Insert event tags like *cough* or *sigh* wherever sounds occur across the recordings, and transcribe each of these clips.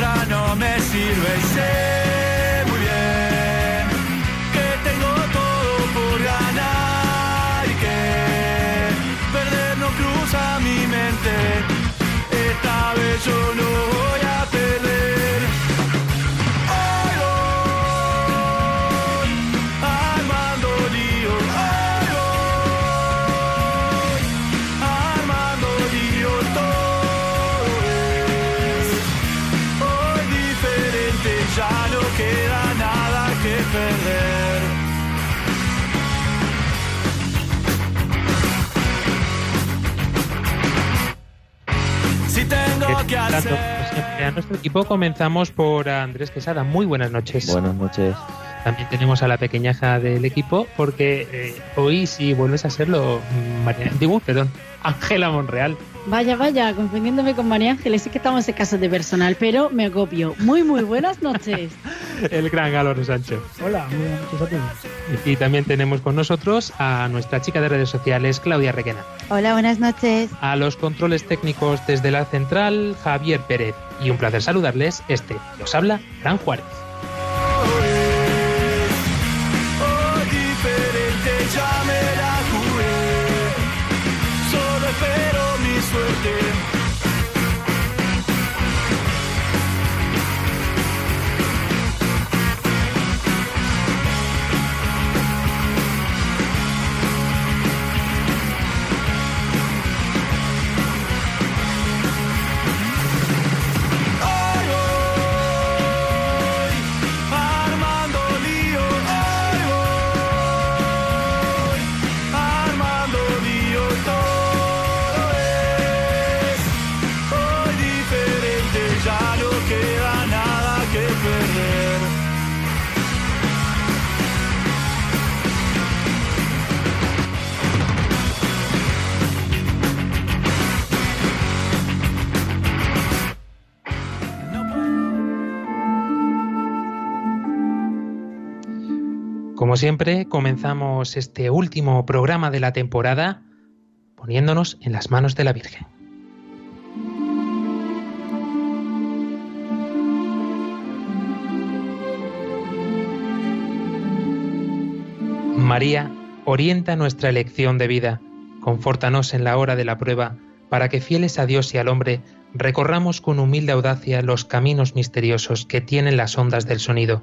no me sirve y sé muy bien que tengo todo por ganar y que perder no cruza mi mente, esta vez yo no como siempre, a nuestro equipo comenzamos por Andrés Quesada. Muy buenas noches. Buenas noches. También tenemos a la pequeñaja del equipo porque eh, hoy si vuelves a serlo, María, digo, perdón, Ángela Monreal. Vaya, vaya, confundiéndome con María Ángeles, sí que estamos en casa de personal, pero me agobio. Muy, muy buenas noches. *laughs* El gran Galoro Sancho. Hola, muy buenas noches a todos. Y también tenemos con nosotros a nuestra chica de redes sociales, Claudia Requena. Hola, buenas noches. A los controles técnicos desde la central, Javier Pérez. Y un placer saludarles, este os habla, Fran Juárez. Siempre, comenzamos este último programa de la temporada poniéndonos en las manos de la Virgen. María, orienta nuestra elección de vida, confórtanos en la hora de la prueba, para que fieles a Dios y al hombre, recorramos con humilde audacia los caminos misteriosos que tienen las ondas del sonido,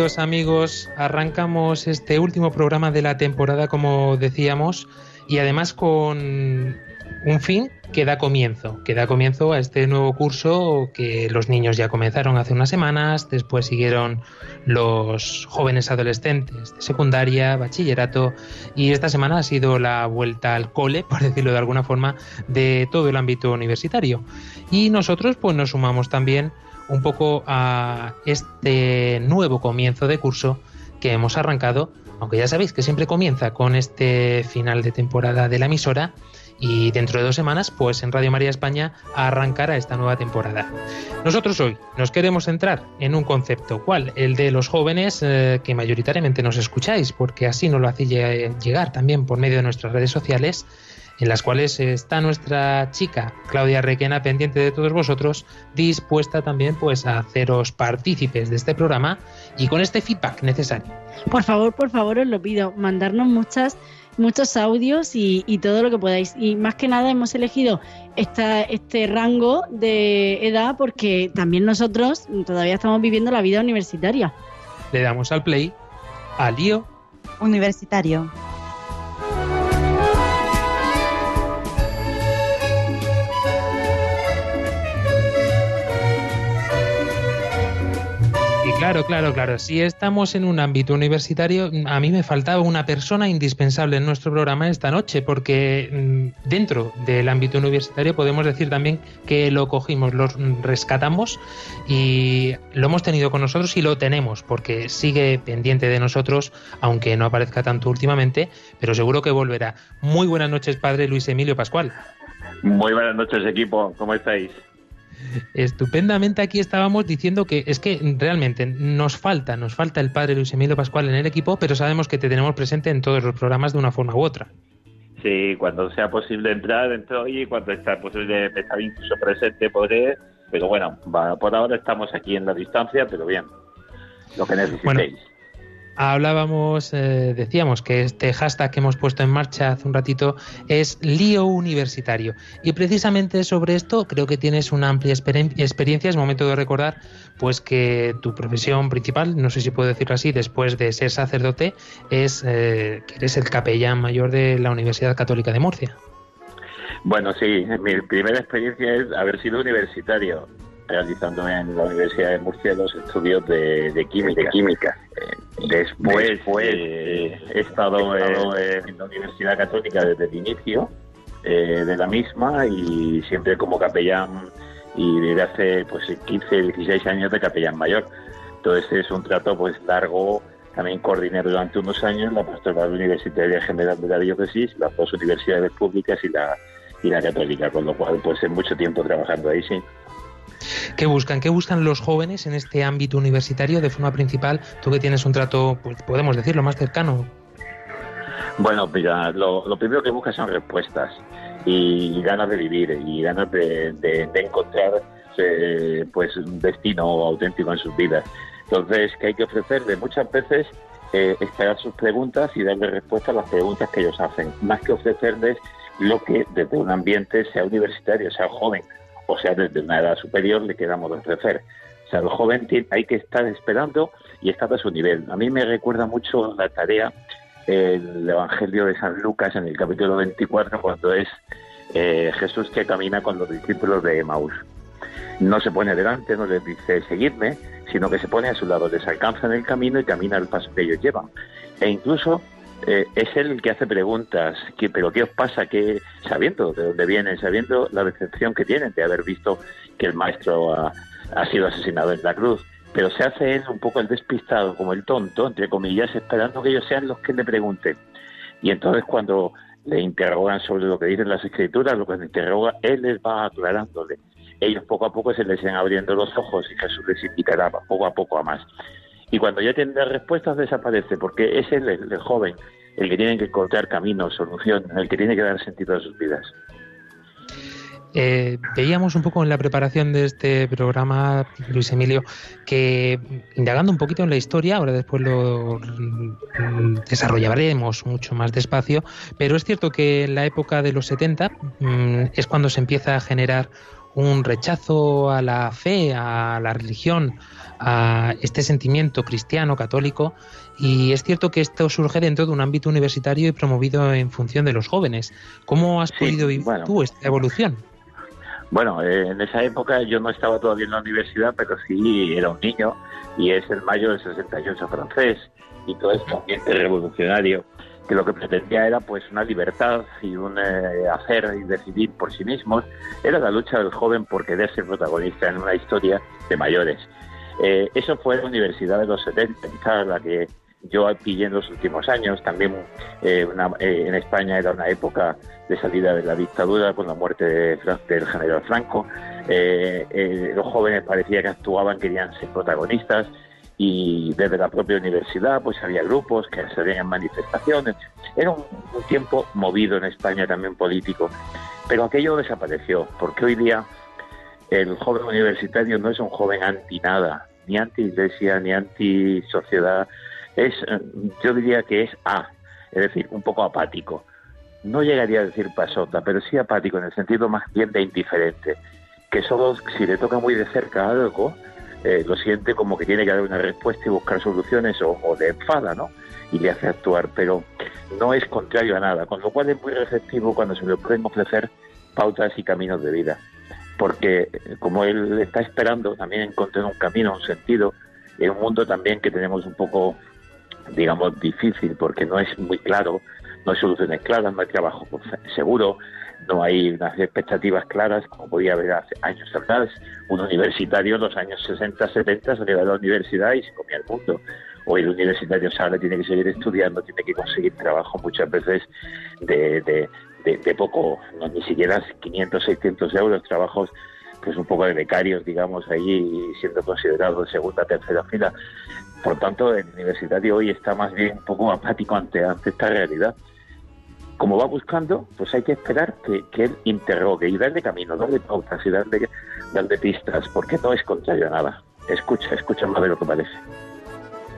Amigos, arrancamos este último programa de la temporada, como decíamos, y además con un fin que da comienzo, que da comienzo a este nuevo curso que los niños ya comenzaron hace unas semanas, después siguieron los jóvenes adolescentes de secundaria, bachillerato, y esta semana ha sido la vuelta al cole, *laughs* por decirlo de alguna forma, de todo el ámbito universitario. Y nosotros pues nos sumamos también un poco a este nuevo comienzo de curso que hemos arrancado, aunque ya sabéis que siempre comienza con este final de temporada de la emisora y dentro de dos semanas, pues en Radio María España arrancará esta nueva temporada. Nosotros hoy nos queremos centrar en un concepto, ¿cuál? El de los jóvenes eh, que mayoritariamente nos escucháis, porque así nos lo hacéis llegar también por medio de nuestras redes sociales en las cuales está nuestra chica Claudia Requena pendiente de todos vosotros, dispuesta también pues a haceros partícipes de este programa y con este feedback necesario. Por favor, por favor, os lo pido, mandarnos muchas muchos audios y, y, todo lo que podáis. Y más que nada hemos elegido esta, este rango de edad porque también nosotros todavía estamos viviendo la vida universitaria. Le damos al play a Lío Universitario. Claro, claro, claro. Si estamos en un ámbito universitario, a mí me faltaba una persona indispensable en nuestro programa esta noche, porque mm, dentro del ámbito universitario podemos decir también que lo cogimos, lo rescatamos y lo hemos tenido con nosotros y lo tenemos, porque sigue pendiente de nosotros, aunque no aparezca tanto últimamente, pero seguro que volverá. Muy buenas noches, padre Luis Emilio Pascual. Muy buenas noches, equipo. ¿Cómo estáis? Estupendamente aquí estábamos diciendo que es que realmente nos falta, nos falta el padre Luis Emilio Pascual en el equipo, pero sabemos que te tenemos presente en todos los programas de una forma u otra. Sí, cuando sea posible entrar, entro y cuando sea posible estar incluso presente podré, pero bueno, por ahora estamos aquí en la distancia, pero bien, lo que necesitéis. Hablábamos, eh, decíamos que este hashtag que hemos puesto en marcha hace un ratito es lío universitario. Y precisamente sobre esto creo que tienes una amplia experiencia. Es momento de recordar pues que tu profesión principal, no sé si puedo decirlo así, después de ser sacerdote, es eh, que eres el capellán mayor de la Universidad Católica de Murcia. Bueno, sí, mi primera experiencia es haber sido universitario realizando en la Universidad de Murcia los estudios de, química. De química. Eh, después, eh, he estado, en la Universidad Católica desde el inicio eh, de la misma y siempre como capellán y desde hace pues 15, 16 años de capellán mayor. Entonces es un trato pues largo. También coordiné durante unos años la Pastoral Universitaria General de la Diócesis, las dos universidades públicas y la, y la católica, con lo cual pues es mucho tiempo trabajando ahí, sí. ¿Qué buscan? ¿Qué buscan los jóvenes en este ámbito universitario de forma principal? Tú que tienes un trato, pues, podemos decirlo, más cercano. Bueno, mira, lo, primero que buscan son respuestas y ganas de vivir y ganas de, encontrar eh, pues un destino auténtico en sus vidas. Entonces, ¿qué hay que ofrecerles? Muchas veces eh, esperar sus preguntas y darle respuesta a las preguntas que ellos hacen, más que ofrecerles lo que desde un ambiente, sea universitario, sea joven, o sea, desde una edad superior le quedamos de ofrecer. O sea, el joven hay que estar esperando y estar a su nivel. A mí me recuerda mucho la tarea el Evangelio de San Lucas en el capítulo 24 cuando es eh, Jesús que camina con los discípulos de Emaús. No se pone delante, no les dice seguidme, sino que se pone a su lado, les alcanza en el camino y camina al paso que ellos llevan. E incluso eh, es él el que hace preguntas, pero ¿qué os pasa? que Sabiendo de dónde vienen, sabiendo la decepción que tienen de haber visto que el maestro ha, sido asesinado en la cruz, pero se hace él un poco el despistado, como el tonto, entre comillas, esperando que ellos sean los que le pregunten. Y entonces cuando le interrogan sobre lo que dicen las escrituras, lo que le interroga, él les va aclarándole. Ellos poco a poco se les van abriendo los ojos y Jesús les invitará poco a poco a más. Y cuando ya tienen las respuestas desaparece, porque es el, joven el que tiene que encontrar camino, solución, el que tiene que dar sentido a sus vidas. Eh, veíamos un poco en la preparación de este programa, Luis Emilio, que indagando un poquito en la historia, ahora después lo desarrollaremos mucho más despacio, pero es cierto que en la época de los 70 mm, es cuando se empieza a generar un rechazo a la fe, a la religión, a este sentimiento cristiano, católico, y es cierto que esto surge dentro de un ámbito universitario y promovido en función de los jóvenes. ¿Cómo has podido vivir tú esta evolución? Bueno, eh, en esa época yo no estaba todavía en la universidad, pero sí era un niño y es el mayo del 68 francés y todo este ambiente revolucionario que lo que pretendía era pues una libertad y un eh, hacer y decidir por sí mismos. Era la lucha del joven por querer ser protagonista en una historia de mayores. Eh, eso fue la Universidad de los 70, quizás la que yo pillé en los últimos años. También eh, en España era una época de salida de la dictadura con la muerte del general Franco. los jóvenes parecía que actuaban, querían ser protagonistas y desde la propia universidad pues había grupos que salían en manifestaciones. Era un, tiempo movido en España también político, pero aquello desapareció, porque hoy día el joven universitario no es un joven anti nada, ni anti iglesia, ni anti sociedad, es, yo diría que es A, es decir, un poco apático. No llegaría a decir pasota, pero sí apático en el sentido más bien de indiferente, que solo si le toca muy de cerca algo, eh, lo siente como que tiene que dar una respuesta y buscar soluciones o, o le enfada, ¿no? Y le hace actuar, pero no es contrario a nada, con lo cual es muy receptivo cuando se le pueden ofrecer pautas y caminos de vida. Porque eh, como él está esperando también encontrar un camino, un sentido, en un mundo también que tenemos un poco, digamos, difícil, porque no es muy claro, no hay soluciones claras, no hay trabajo seguro, no hay unas expectativas claras como podía haber hace años atrás. Un universitario en los años 60, 70 salía de la universidad y se comía el mundo. Hoy el universitario sale, tiene que seguir estudiando, tiene que conseguir trabajo muchas veces de, de, poco, no, ni siquiera 500, 600 euros, trabajos pues un poco de becarios, digamos, ahí siendo considerado de segunda, tercera fila. Por tanto, el universitario hoy está más bien un poco apático ante, ante esta realidad como va buscando, pues hay que esperar que, que, él interrogue y darle camino, darle pautas y darle, darle pistas, porque no es contrario a nada. Escucha, escucha más de lo que parece.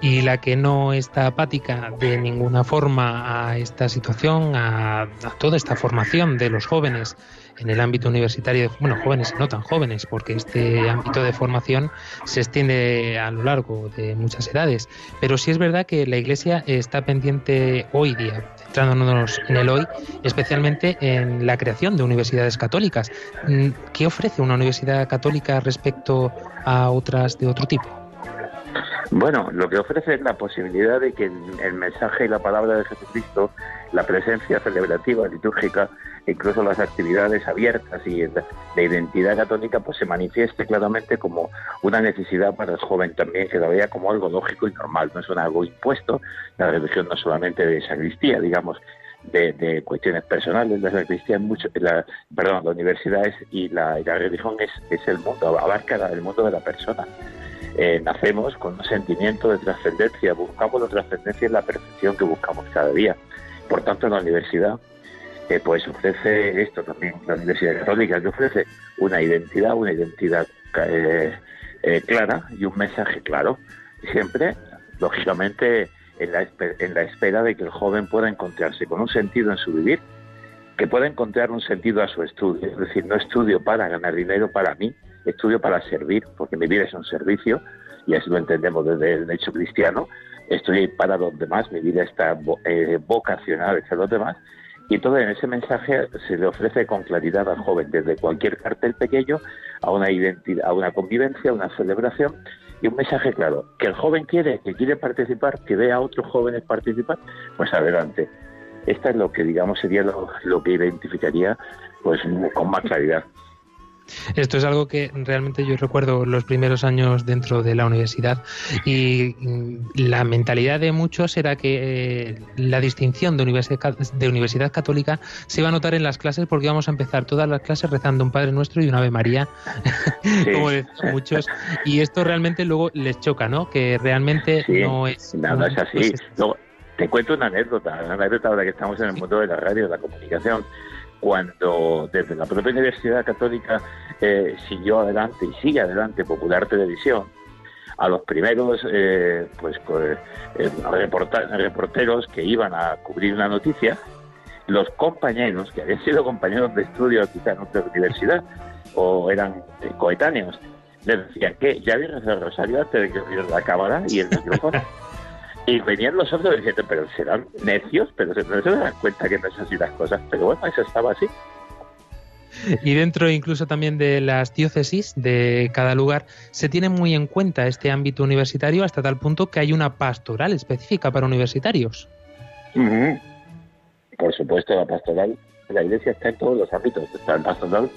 Y la que no está apática de ninguna forma a esta situación, a, a toda esta formación de los jóvenes en el ámbito universitario, bueno, jóvenes y no tan jóvenes, porque este ámbito de formación se extiende a lo largo de muchas edades. Pero sí es verdad que la Iglesia está pendiente hoy día, centrándonos en el hoy, especialmente en la creación de universidades católicas. ¿Qué ofrece una universidad católica respecto a otras de otro tipo? Bueno, lo que ofrece es la posibilidad de que el mensaje y la palabra de Jesucristo, la presencia celebrativa, litúrgica, incluso las actividades abiertas y de identidad católica, pues se manifieste claramente como una necesidad para el joven también, que lo vea como algo lógico y normal, no es un algo impuesto. La religión no solamente de sacristía, digamos, de, cuestiones personales. La sacristía mucho, la, perdón, la universidad es, y, la, religión es, es el mundo, abarca el mundo de la persona. Eh, nacemos con un sentimiento de trascendencia, buscamos la trascendencia y la perfección que buscamos cada día. Por tanto, la universidad eh, pues ofrece esto también, la Universidad Católica, que ofrece una identidad, una identidad eh, clara y un mensaje claro. Siempre, lógicamente, en la, en la espera de que el joven pueda encontrarse con un sentido en su vivir, que pueda encontrar un sentido a su estudio. Es decir, no estudio para ganar dinero para mí, estudio para servir, porque mi vida es un servicio, y así lo entendemos desde el hecho cristiano. Estoy para los demás, mi vida está eh, vocacionada hacia los demás, y todo en ese mensaje se le ofrece con claridad al joven, desde cualquier cartel pequeño a una identidad, a una convivencia, a una celebración, y un mensaje claro, que el joven quiere, que quiere participar, que vea a otros jóvenes participar, pues adelante. Esta es lo que digamos sería lo, lo que identificaría pues con más claridad. Esto es algo que realmente yo recuerdo los primeros años dentro de la universidad y la mentalidad de muchos era que eh, la distinción de universidad, de universidad católica se iba a notar en las clases porque íbamos a empezar todas las clases rezando un Padre Nuestro y un Ave María, *laughs* sí, como decían muchos, y esto realmente luego les choca, ¿no? Que realmente sí, no es... No es así. Pues es... Luego, te cuento una anécdota, una anécdota ahora que estamos en el mundo de la radio, de la comunicación cuando desde la propia Universidad Católica eh, siguió adelante y sigue adelante Popular Televisión, a los primeros eh, pues, pues eh, reporteros que iban a cubrir una noticia, los compañeros, que habían sido compañeros de estudio quizá en otra universidad o eran coetáneos, les decían que ya había el rosario antes de que la cámara y el micrófono. *laughs* Y venían los otros diciendo, pero serán necios, pero no se dan cuenta que no es así las cosas. Pero bueno, eso estaba así. Y dentro incluso también de las diócesis de cada lugar se tiene muy en cuenta este ámbito universitario hasta tal punto que hay una pastoral específica para universitarios. Uh -huh. Por supuesto, la pastoral, la iglesia está en todos los ámbitos. Está el pastoral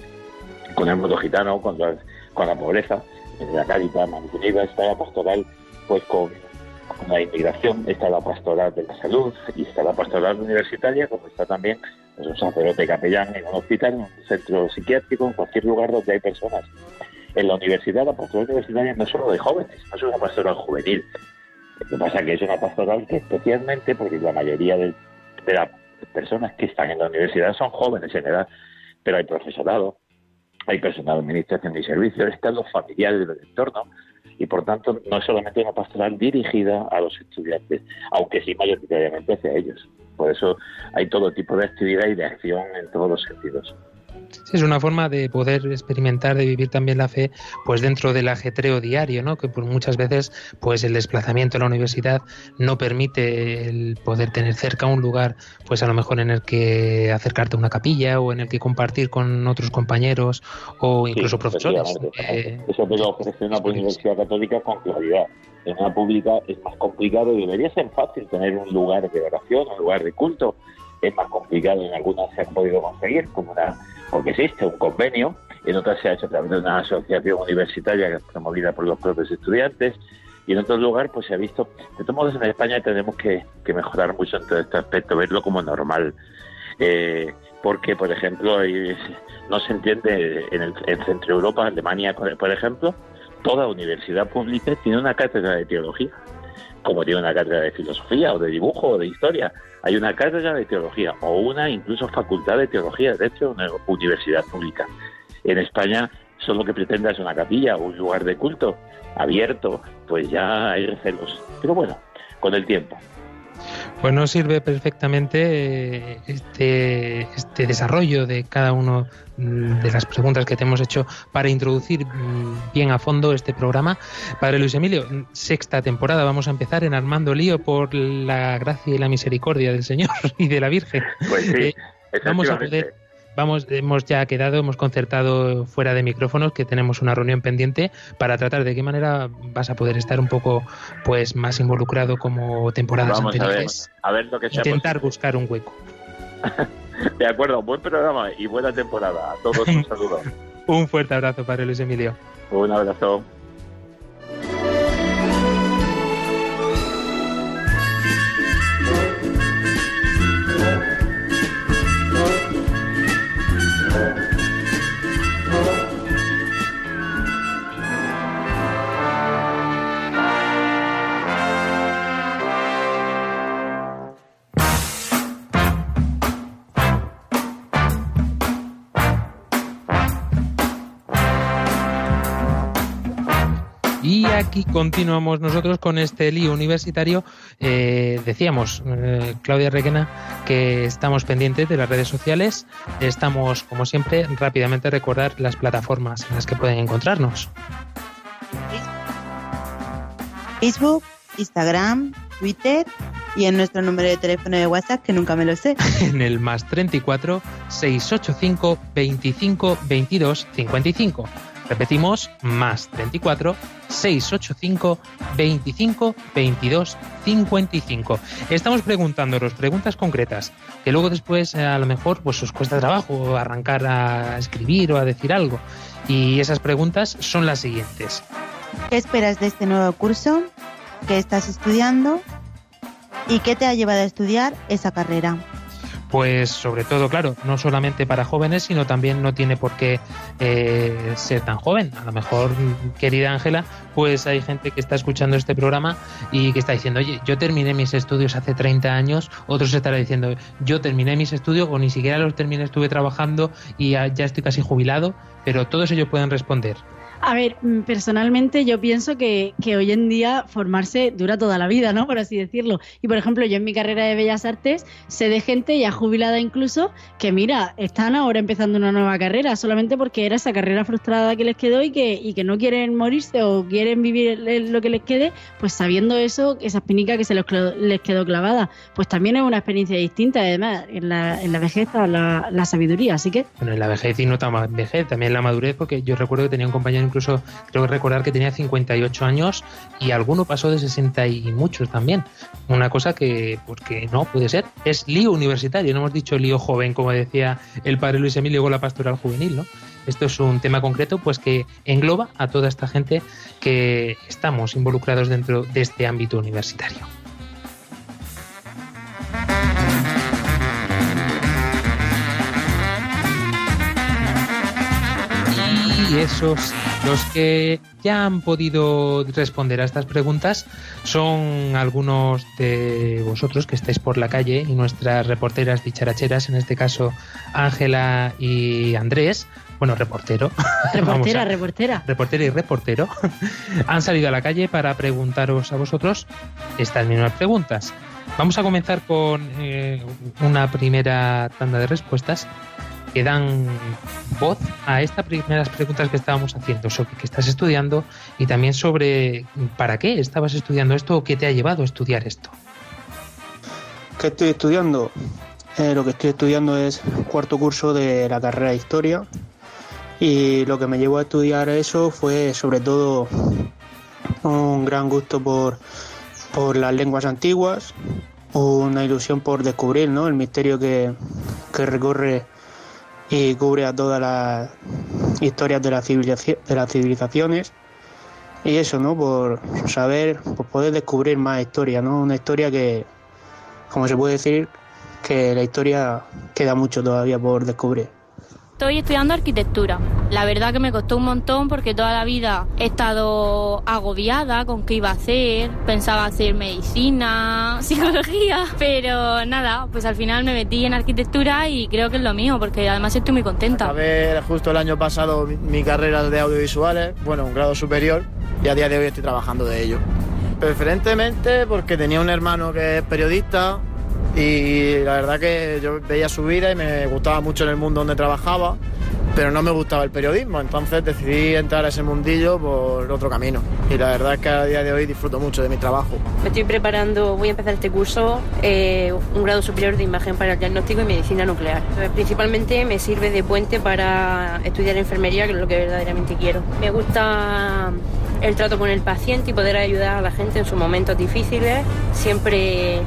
con el mundo gitano, con la, con la pobreza, en la caridad está la pastoral pues con la inmigración, está la pastoral de la salud y está la pastoral universitaria, como está también pues, un sacerdote capellán en un hospital, en un centro psiquiátrico, en cualquier lugar donde hay personas. en la universidad la pastoral universitaria no es solo de jóvenes, no es una pastoral juvenil. Lo que pasa es que es una pastoral que especialmente, porque la mayoría de, de las personas que están en la universidad son jóvenes en edad, pero hay profesorado, hay personal de administración y servicios, están los familiares del entorno, y por tanto no es solamente una pastoral dirigida a los estudiantes, aunque sí mayoritariamente hacia ellos. Por eso hay todo tipo de actividad y de acción en todos los sentidos. Sí, es una forma de poder experimentar, de vivir también la fe, pues dentro del ajetreo diario, ¿no? Que por muchas veces, pues el desplazamiento a la universidad no permite el poder tener cerca un lugar, pues a lo mejor en el que acercarte a una capilla o en el que compartir con otros compañeros o incluso Sí, profesores. Eh, Eso te lo ofrece una universidad católica con claridad. En una pública es más complicado y debería ser fácil tener un lugar de oración, un lugar de culto. Es más complicado, en algunas se han podido conseguir, como una, porque existe un convenio, en otras se ha hecho a través de una asociación universitaria promovida por los propios estudiantes, y en otros lugares pues se ha visto. De todos modos, en España tenemos que, que mejorar mucho en todo este aspecto, verlo como normal. Eh, porque, por ejemplo, no se entiende en, el, en Centro Europa, Alemania, por ejemplo, toda universidad pública tiene una cátedra de teología, como tiene una cátedra de filosofía o de dibujo o de historia. Hay una cátedra de teología o una incluso facultad de teología dentro de una universidad pública. En España solo que pretenda es una capilla o un lugar de culto abierto, pues ya hay recelos. Pero bueno, con el tiempo. Pues nos sirve perfectamente eh, este, este desarrollo de cada uno mm, de las preguntas que te hemos hecho para introducir mm, bien a fondo este programa. Padre Luis Emilio, mm, sexta temporada, vamos a empezar en Armando Lío por la gracia y la misericordia del Señor *laughs* y de la Virgen. Pues sí, Eh, vamos a poder Vamos, hemos ya quedado, hemos concertado fuera de micrófonos que tenemos una reunión pendiente para tratar de qué manera vas a poder estar un poco pues más involucrado como temporadas Vamos a ver, anteriores. a ver lo que sea Intentar buscar un hueco. posible. *laughs* De acuerdo, buen programa y buena temporada. A todos un *laughs* saludo. Un fuerte abrazo, Padre Luis Emilio. Un abrazo. Aquí continuamos nosotros con este lío universitario. Eh, decíamos, eh, Claudia Requena, que estamos pendientes de las redes sociales. Estamos, como siempre, rápidamente recordar las plataformas en las que pueden encontrarnos. Facebook, Instagram, Twitter y en nuestro número de teléfono de WhatsApp, que nunca me lo sé. *laughs* En el más 34 685 25 22 55. Repetimos, más 34 685 25 22 55. Estamos preguntándonos preguntas concretas que luego después eh, a lo mejor pues os cuesta trabajo arrancar a escribir o a decir algo. Y esas preguntas son las siguientes. ¿Qué esperas de este nuevo curso? ¿Qué estás estudiando? ¿Y qué te ha llevado a estudiar esa carrera? Pues sobre todo, claro, no solamente para jóvenes, sino también no tiene por qué eh, ser tan joven. A lo mejor, querida Ángela, pues hay gente que está escuchando este programa y que está diciendo, oye, yo terminé mis estudios hace 30 años, otros estarán diciendo, yo terminé mis estudios o ni siquiera los terminé, estuve trabajando y ya, ya estoy casi jubilado, pero todos ellos pueden responder. A ver, mm, personalmente yo pienso que, que hoy en día formarse dura toda la vida, ¿no? Por así decirlo. Y por ejemplo, yo en mi carrera de Bellas Artes sé de gente ya jubilada incluso que, mira, están ahora empezando una nueva carrera solamente porque era esa carrera frustrada que les quedó y que, y que no quieren morirse o quieren vivir lo que les quede, pues sabiendo eso, esa espinica que se les quedó, clavada. Pues también es una experiencia distinta, además, en la, en la vejez está la, la sabiduría. Así que Bueno, en la vejez y no tan vejez, también en la madurez, porque yo recuerdo que tenía un compañero incluso, creo que recordar que tenía 58 años y alguno pasó de 60 y muchos también. Una cosa que, porque no puede ser, es lío universitario, no hemos dicho lío joven, como decía el padre Luis Emilio con la pastoral juvenil, ¿no? Esto es un tema concreto, pues que engloba a toda esta gente que estamos involucrados dentro de este ámbito universitario. Y eso sí, Los que ya han podido responder a estas preguntas son algunos de vosotros que estáis por la calle y nuestras reporteras dicharacheras, en este caso Ángela y Andrés, bueno, reportero. *laughs* Reportera, reportera. Reportera y reportero *laughs* han salido a la calle para preguntaros a vosotros estas mismas preguntas. Vamos a comenzar con eh, una primera tanda de respuestas que dan voz a estas primeras preguntas que estábamos haciendo sobre qué estás estudiando y también sobre para qué estabas estudiando esto o qué te ha llevado a estudiar esto. ¿Qué estoy estudiando? Eh, lo que estoy estudiando es cuarto curso de la carrera de historia y lo que me llevó a estudiar eso fue sobre todo un gran gusto por, por las lenguas antiguas, una ilusión por descubrir ¿no? el misterio que, que recorre y cubre a todas las historias de, la de las civilizaciones y eso, ¿no? Por saber, por poder descubrir más historia, ¿no? Una historia que, como se puede decir, que la historia queda mucho todavía por descubrir. Estoy estudiando arquitectura. La verdad que me costó un montón porque toda la vida he estado agobiada con qué iba a hacer. Pensaba hacer medicina, *laughs* psicología, pero nada, pues al final me metí en arquitectura y creo que es lo mío porque además estoy muy contenta. A ver, justo el año pasado mi carrera de audiovisuales, bueno, un grado superior y a día de hoy estoy trabajando de ello. Preferentemente porque tenía un hermano que es periodista y la verdad que yo veía su vida y me gustaba mucho en el mundo donde trabajaba, pero no me gustaba el periodismo, entonces decidí entrar a ese mundillo por otro camino y la verdad es que a día de hoy disfruto mucho de mi trabajo. Me estoy preparando, voy a empezar este curso, eh, un grado superior de imagen para el diagnóstico y medicina nuclear. Principalmente me sirve de puente para estudiar enfermería, que es lo que verdaderamente quiero. Me gusta el trato con el paciente y poder ayudar a la gente en sus momentos difíciles, siempre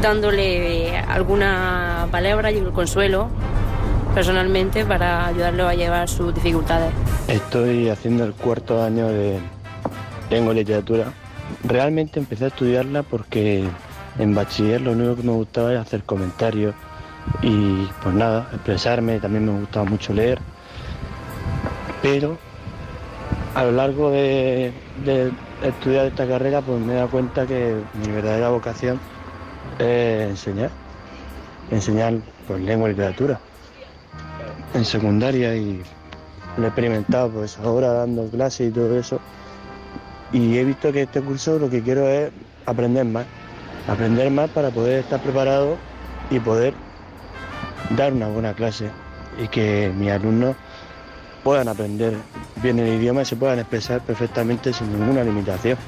dándole alguna palabra y un consuelo personalmente para ayudarlo a llevar sus dificultades. Estoy haciendo el cuarto año de lengua y literatura. Realmente empecé a estudiarla porque en bachiller lo único que me gustaba era hacer comentarios y pues nada, expresarme, también me gustaba mucho leer. Pero a lo largo de, estudiar esta carrera pues me he dado cuenta que mi verdadera vocación es enseñar, enseñar pues, lengua y literatura en secundaria y lo he experimentado pues ahora dando clases y todo eso y he visto que este curso lo que quiero es aprender más, aprender más para poder estar preparado y poder dar una buena clase y que mis alumnos puedan aprender bien el idioma y se puedan expresar perfectamente sin ninguna limitación.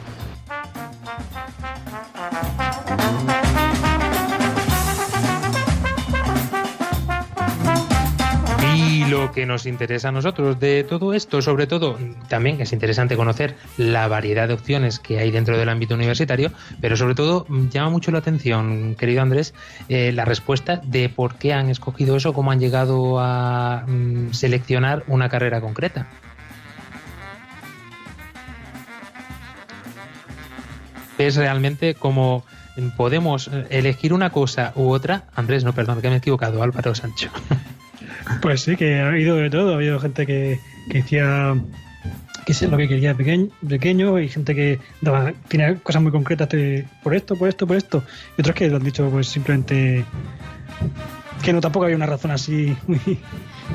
Que nos interesa a nosotros de todo esto, sobre todo, también es interesante conocer la variedad de opciones que hay dentro del ámbito universitario, pero sobre todo llama mucho la atención, querido Andrés, eh, la respuesta de por qué han escogido eso, cómo han llegado a mm, seleccionar una carrera concreta. Es realmente como podemos elegir una cosa u otra. Andrés, no, perdón, que me he equivocado, Álvaro Sancho. *laughs* Pues sí, que ha habido de todo. Ha habido gente que, que decía que es lo que quería pequeño, pequeño y gente que daba, tiene cosas muy concretas por esto, por esto, por esto. Y otros que lo han dicho pues simplemente que no tampoco había una razón así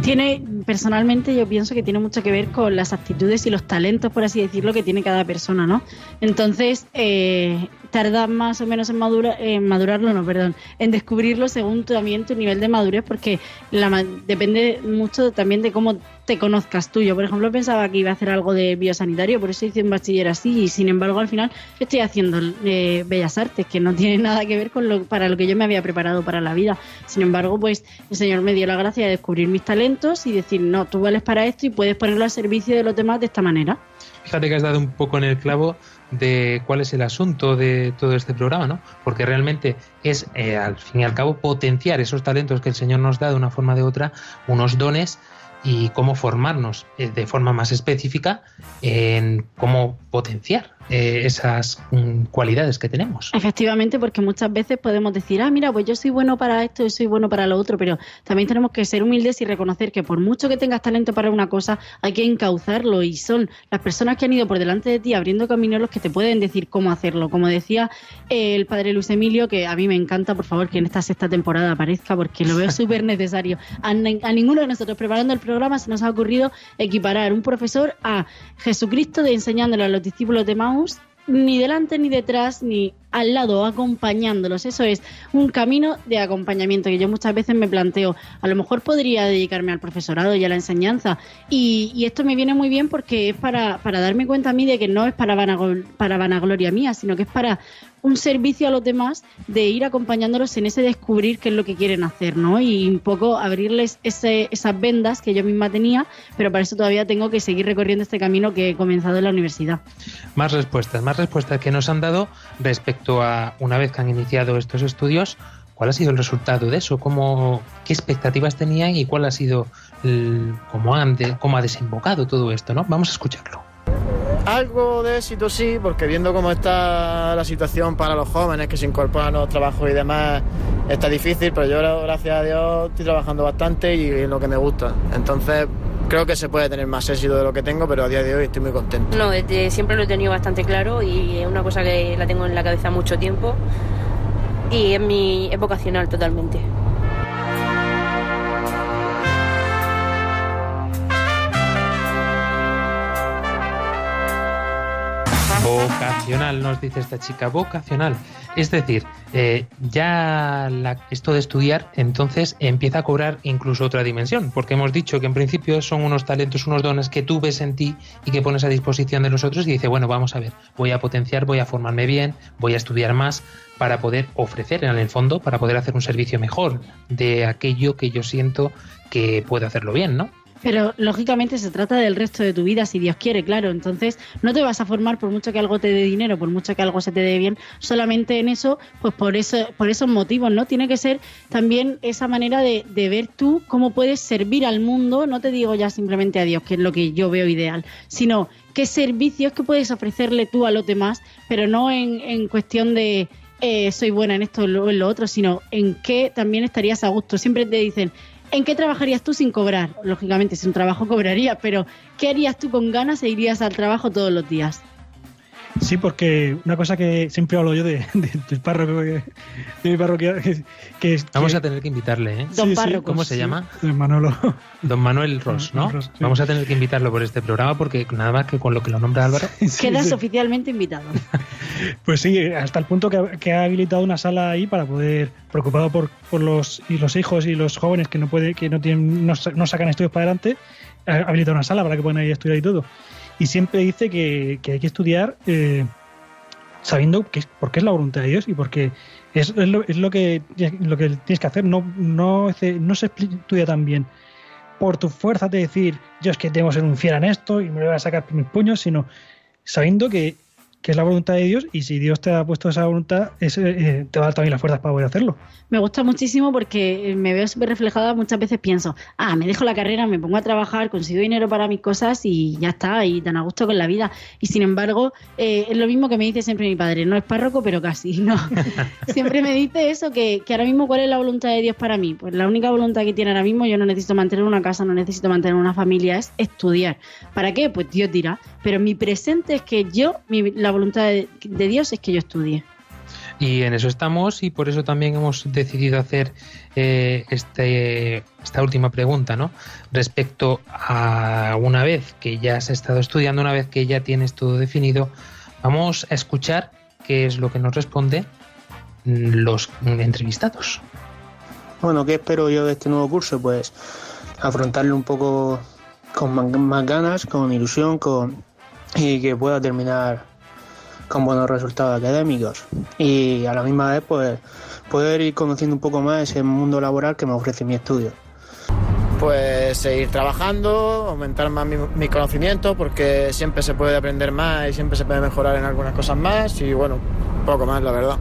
tiene personalmente yo pienso que tiene mucho que ver con las actitudes y los talentos por así decirlo que tiene cada persona no entonces eh, tarda más o menos en, madura, en madurarlo, no, perdón, en descubrirlo según también tu nivel de madurez, porque la, depende mucho también de cómo te conozcas tú. Yo, por ejemplo, pensaba que iba a hacer algo de biosanitario, por eso hice un bachiller así, y sin embargo, al final estoy haciendo eh, Bellas Artes, que no tiene nada que ver con lo para lo que yo me había preparado para la vida. Sin embargo, pues el Señor me dio la gracia de descubrir mis talentos y decir, no, tú vales para esto y puedes ponerlo al servicio de los demás de esta manera. Fíjate que has dado un poco en el clavo de cuál es el asunto de todo este programa, ¿no? Porque realmente es, eh, al fin y al cabo, potenciar esos talentos que el Señor nos da de una forma o de otra, unos dones y cómo formarnos eh, de forma más específica en cómo potenciar eh, esas mm, cualidades que tenemos. Efectivamente, porque muchas veces podemos decir, ah, mira, pues yo soy bueno para esto, yo soy bueno para lo otro, pero también tenemos que ser humildes y reconocer que por mucho que tengas talento para una cosa, hay que encauzarlo y son las personas que han ido por delante de ti abriendo caminos los que te pueden decir cómo hacerlo. Como decía eh, el padre Luis Emilio, que a mí me encanta, por favor, que en esta sexta temporada aparezca, porque lo veo *laughs* súper necesario. A, a ninguno de nosotros preparando el programa se nos ha ocurrido equiparar un profesor a Jesucristo de enseñándole a los discípulos de Maús ni delante ni detrás, ni al lado, acompañándolos. Eso es un camino de acompañamiento que yo muchas veces me planteo. A lo mejor podría dedicarme al profesorado y a la enseñanza. Y, esto me viene muy bien porque es para, para darme cuenta a mí de que no es para vanagloria mía, sino que es para un servicio a los demás de ir acompañándolos en ese descubrir qué es lo que quieren hacer, ¿no? Y un poco abrirles ese, esas vendas que yo misma tenía, pero para eso todavía tengo que seguir recorriendo este camino que he comenzado en la universidad. Más respuestas, más respuestas que nos han dado respecto a una vez que han iniciado estos estudios, ¿cuál ha sido el resultado de eso? ¿Cómo, ¿Qué expectativas tenían y cuál ha sido, cómo, han cómo ha desembocado todo esto? ¿no? Vamos a escucharlo. Algo de éxito sí, porque viendo cómo está la situación para los jóvenes que se incorporan a los trabajos y demás, está difícil, pero yo gracias a Dios estoy trabajando bastante y en lo que me gusta. Entonces creo que se puede tener más éxito de lo que tengo, pero a día de hoy estoy muy contento. No, desde siempre lo he tenido bastante claro y es una cosa que la tengo en la cabeza mucho tiempo y es mi es vocacional totalmente. Vocacional, nos dice esta chica, vocacional. Es decir, eh, ya la- esto de estudiar entonces empieza a cobrar incluso otra dimensión, porque hemos dicho que en principio son unos talentos, unos dones que tú ves en ti y que pones a disposición de los otros y dice, bueno, vamos a ver, voy a potenciar, voy a formarme bien, voy a estudiar más para poder ofrecer en el fondo, para poder hacer un servicio mejor de aquello que yo siento que puedo hacerlo bien, ¿no? Pero lógicamente se trata del resto de tu vida, si Dios quiere, claro. Entonces no te vas a formar por mucho que algo te dé dinero, por mucho que algo se te dé bien, solamente en eso, pues por eso, por esos motivos, ¿no? Tiene que ser también esa manera de, de ver tú cómo puedes servir al mundo, no te digo ya simplemente a Dios, que es lo que yo veo ideal, sino qué servicios que puedes ofrecerle tú a los demás, pero no en, en cuestión de eh, soy buena en esto o en lo, en lo otro, sino en qué también estarías a gusto. Siempre te dicen, ¿En qué trabajarías tú sin cobrar? Lógicamente, si un trabajo cobraría, pero ¿qué harías tú con ganas e irías al trabajo todos los días? Sí, porque una cosa que siempre hablo yo de, de- del párroco de mi parroquia, que, que es Vamos que- a tener que invitarle, ¿eh? Don Sí, ¿Cómo se sí. llama? Don Manolo. Don Manuel Ross, ¿no? Ross, sí. Vamos a tener que invitarlo por este programa porque nada más que con lo que lo nombra Álvaro. *laughs* Quedas oficialmente invitado. *laughs* Pues sí, hasta el punto que ha, que ha habilitado una sala ahí para poder, preocupado por, por los y los hijos y los jóvenes que no puede, que no tienen, no, sa- no sacan estudios para adelante, ha habilitado una sala para que puedan ir a estudiar y todo. Y siempre dice que, que hay que estudiar eh, sabiendo que porque es la voluntad de Dios y porque es, es lo, es lo que lo que tienes que hacer. No, no, no se estudia tan bien por tu fuerza de decir yo es que tengo que ser un fiel en esto y me voy a sacar mis puños, sino sabiendo que, que es la voluntad de Dios y si Dios te ha puesto esa voluntad, es, eh, te va a dar también las fuerzas para poder hacerlo. Me gusta muchísimo porque eh, me veo súper reflejada. Muchas veces pienso, ah, me dejo la carrera, me pongo a trabajar, consigo dinero para mis cosas y ya está, y tan a gusto con la vida. Y sin embargo, eh, es lo mismo que me dice siempre mi padre, no es párroco, pero casi, *laughs* no. *laughs* siempre me dice eso, que, que ahora mismo cuál es la voluntad de Dios para mí. Pues la única voluntad que tiene ahora mismo, yo no necesito mantener una casa, no necesito mantener una familia, es estudiar. ¿Para qué? Pues Dios dirá. Pero mi presente es que yo, mi- la voluntad de, de Dios es que yo estudie. Y en eso estamos y por eso también hemos decidido hacer eh, este, esta última pregunta, ¿no? Respecto a una vez que ya has estado estudiando, una vez que ya tienes todo definido, vamos a escuchar qué es lo que nos responde mm, los entrevistados. Bueno, ¿qué espero yo de este nuevo curso? Pues afrontarlo un poco con más, más ganas, con ilusión, con y que pueda terminar con buenos resultados académicos. Y a la misma vez, pues poder ir conociendo un poco más ese mundo laboral que me ofrece mi estudio. Pues seguir trabajando, aumentar más mi- mis conocimientos, porque siempre se puede aprender más y siempre se puede mejorar en algunas cosas más y bueno, poco más, la verdad.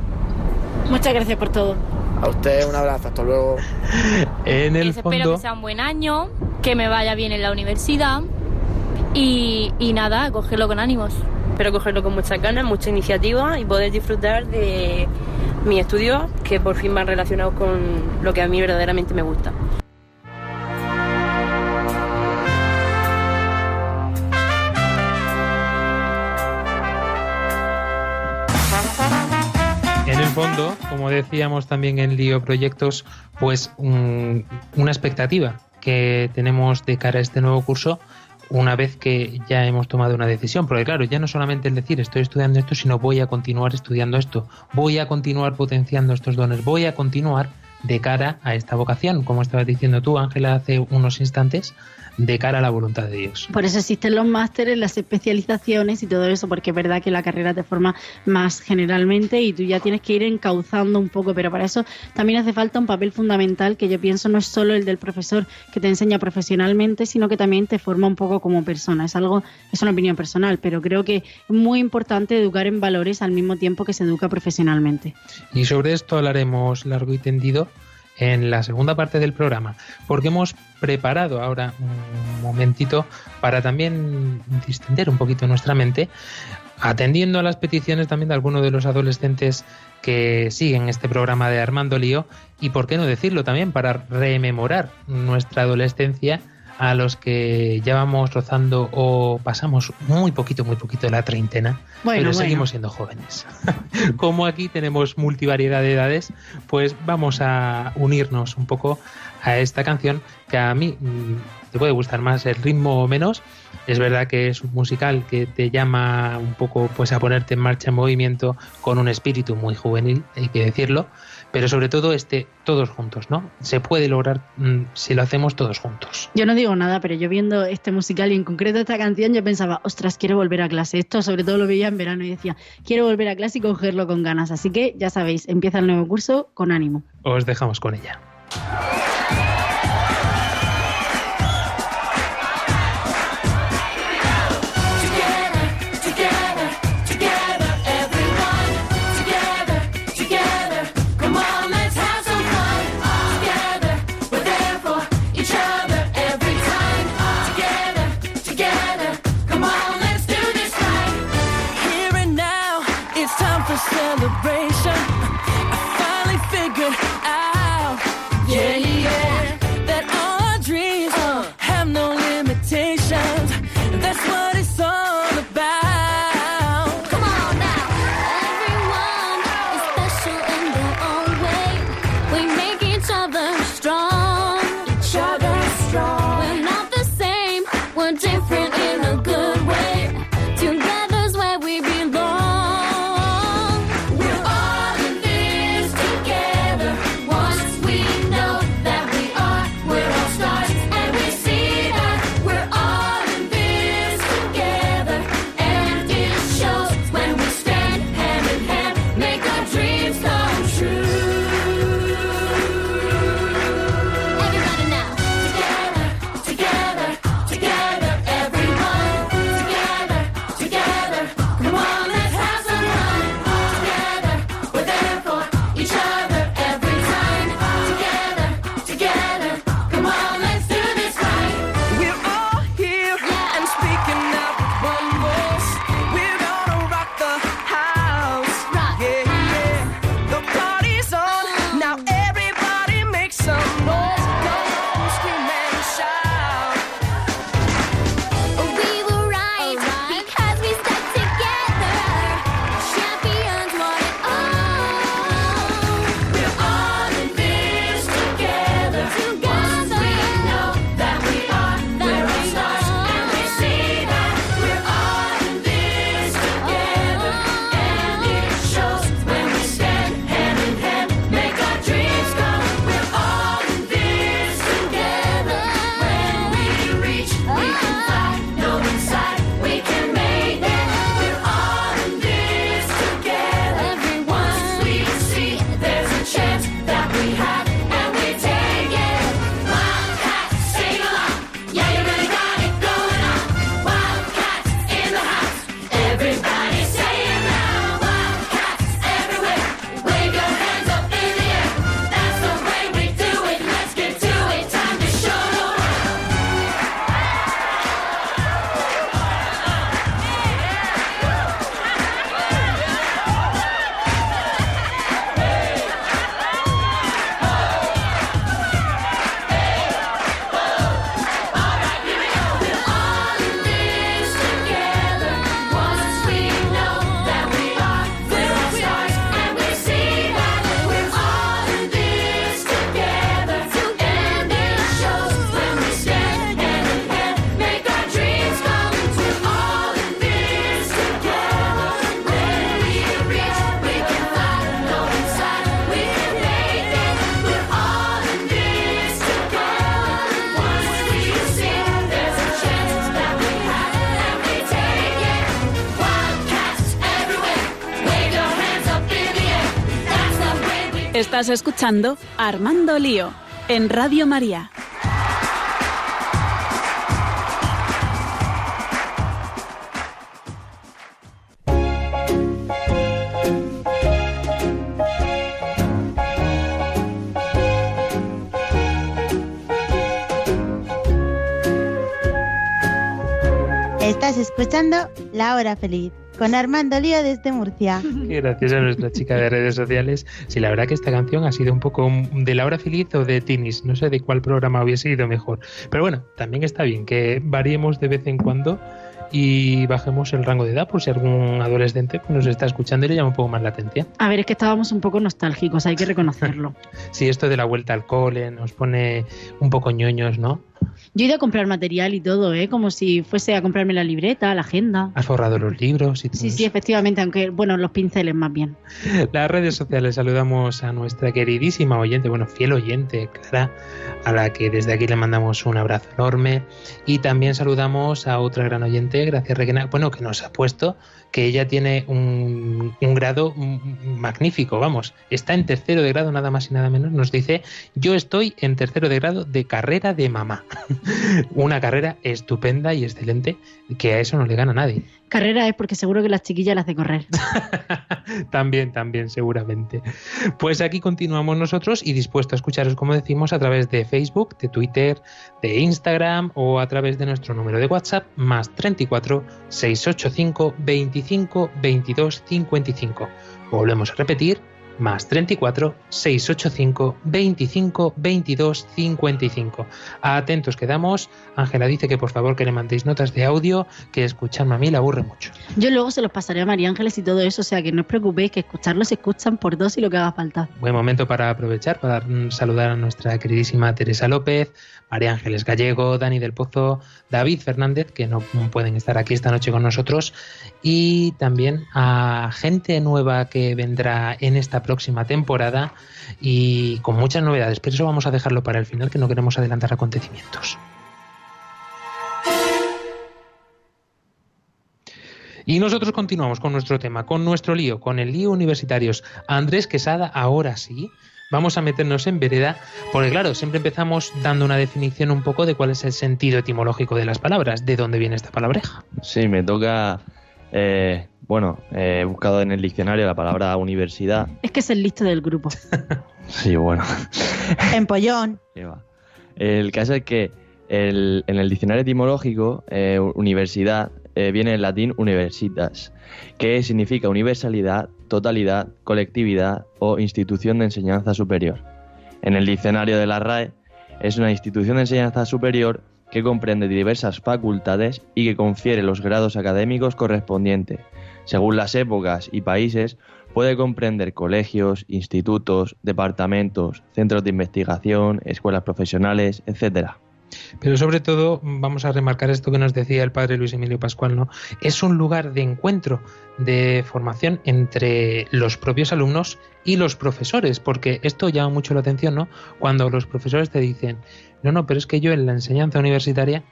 Muchas gracias por todo. A usted un abrazo, hasta luego. *laughs* En el Espero que sea un buen año, que me vaya bien en la universidad y, y nada, cogerlo con ánimos. Espero cogerlo con muchas ganas, mucha iniciativa y poder disfrutar de mis estudios que por fin van relacionados con lo que a mí verdaderamente me gusta. En el fondo, como decíamos también en Lío Proyectos, pues un- una expectativa que tenemos de cara a este nuevo curso una vez que ya hemos tomado una decisión. Porque claro, ya no solamente el decir estoy estudiando esto, sino voy a continuar estudiando esto, voy a continuar potenciando estos dones, voy a continuar de cara a esta vocación, como estabas diciendo tú, Ángela, hace unos instantes, de cara a la voluntad de Dios. Por eso existen los másteres, las especializaciones y todo eso, porque es verdad que la carrera te forma más generalmente y tú ya tienes que ir encauzando un poco, pero para eso también hace falta un papel fundamental que yo pienso no es solo el del profesor que te enseña profesionalmente, sino que también te forma un poco como persona. Es algo, es una opinión personal, pero creo que es muy importante educar en valores al mismo tiempo que se educa profesionalmente. Y sobre esto hablaremos largo y tendido en la segunda parte del programa, porque hemos preparado ahora un momentito para también distender un poquito nuestra mente, atendiendo a las peticiones también de algunos de los adolescentes que siguen este programa de Armando Lío y, por qué no decirlo también, para rememorar nuestra adolescencia a los que ya vamos rozando o pasamos muy poquito, muy poquito de la treintena, Bueno, pero bueno. seguimos siendo jóvenes. *laughs* Como aquí tenemos multivariedad de edades, pues vamos a unirnos un poco a esta canción que a mí mm, te puede gustar más el ritmo o menos. Es verdad que es un musical que te llama un poco pues a ponerte en marcha en movimiento con un espíritu muy juvenil, hay que decirlo, pero sobre todo este todos juntos, ¿no? Se puede lograr mm, si lo hacemos todos juntos. Yo no digo nada, pero yo viendo este musical y en concreto esta canción, yo pensaba, ostras, quiero volver a clase. Esto sobre todo lo veía en verano y decía, quiero volver a clase y cogerlo con ganas. Así que ya sabéis, empieza el nuevo curso con ánimo. Os dejamos con ella. Estás escuchando Armando Lío en Radio María. Estás escuchando La Hora Feliz con Armando Lío desde Murcia. Qué Gracias a nuestra chica de redes sociales. Sí, la verdad que esta canción ha sido un poco de la hora feliz o de Tinis. No sé de cuál programa hubiese ido mejor. Pero bueno, también está bien que variemos de vez en cuando y bajemos el rango de edad por si algún adolescente nos está escuchando y le llama un poco más la atención. A ver, es que estábamos un poco nostálgicos, hay que reconocerlo. *laughs* Sí, esto de la vuelta al cole nos pone un poco ñoños, ¿no? Yo he ido a comprar material y todo, ¿eh? Como si fuese a comprarme la libreta, la agenda. Has forrado los libros y todo Sí, sí, efectivamente, aunque, bueno, los pinceles más bien. Las redes sociales saludamos a nuestra queridísima oyente, bueno, fiel oyente, Clara, a la que desde aquí le mandamos un abrazo enorme. Y también saludamos a otra gran oyente, gracias Requena, bueno, que nos ha puesto que ella tiene un, un grado magnífico, vamos, está en tercero de grado nada más y nada menos, nos dice, yo estoy en tercero de grado de carrera de mamá. *laughs* Una carrera estupenda y excelente, que a eso no le gana nadie. Carrera es porque seguro que las chiquillas las hace correr. *laughs* También, también, seguramente. Pues aquí continuamos nosotros y dispuestos a escucharos, como decimos, a través de Facebook, de Twitter, de Instagram o a través de nuestro número de WhatsApp, más 34 685 25 22 55. Volvemos a repetir, más 34 685 25 22 55. Atentos quedamos. Ángela dice que por favor que le mandéis notas de audio, que escucharme a mí le aburre mucho. Yo luego se los pasaré a María Ángeles y todo eso, o sea que no os preocupéis, que escucharlos se escuchan por dos y lo que haga falta. Buen momento para aprovechar, para mm, saludar a nuestra queridísima Teresa López, María Ángeles Gallego, Dani del Pozo, David Fernández, que no pueden estar aquí esta noche con nosotros, y también a gente nueva que vendrá en esta próxima temporada y con muchas novedades, pero eso vamos a dejarlo para el final, que no queremos adelantar acontecimientos. Y nosotros continuamos con nuestro tema, con nuestro lío, con el lío universitarios. Andrés Quesada, ahora sí, vamos a meternos en vereda, porque claro, siempre empezamos dando una definición un poco de cuál es el sentido etimológico de las palabras, de dónde viene esta palabreja. Sí, me toca. eh, bueno, eh, he buscado en el diccionario la palabra universidad. Es que es el listo del grupo. *laughs* Sí, bueno. *laughs* Empollón. El caso es que el- en el diccionario etimológico, eh, universidad eh, viene del latín universitas, que significa universalidad, totalidad, colectividad o institución de enseñanza superior. En el diccionario de la RAE, es una institución de enseñanza superior que comprende diversas facultades y que confiere los grados académicos correspondientes. Según las épocas y países, puede comprender colegios, institutos, departamentos, centros de investigación, escuelas profesionales, etcétera. Pero sobre todo vamos a remarcar esto que nos decía el padre Luis Emilio Pascual, ¿no? Es un lugar de encuentro, de formación entre los propios alumnos y los profesores, porque esto llama mucho la atención, ¿no? Cuando los profesores te dicen, no, no, pero es que yo en la enseñanza universitaria,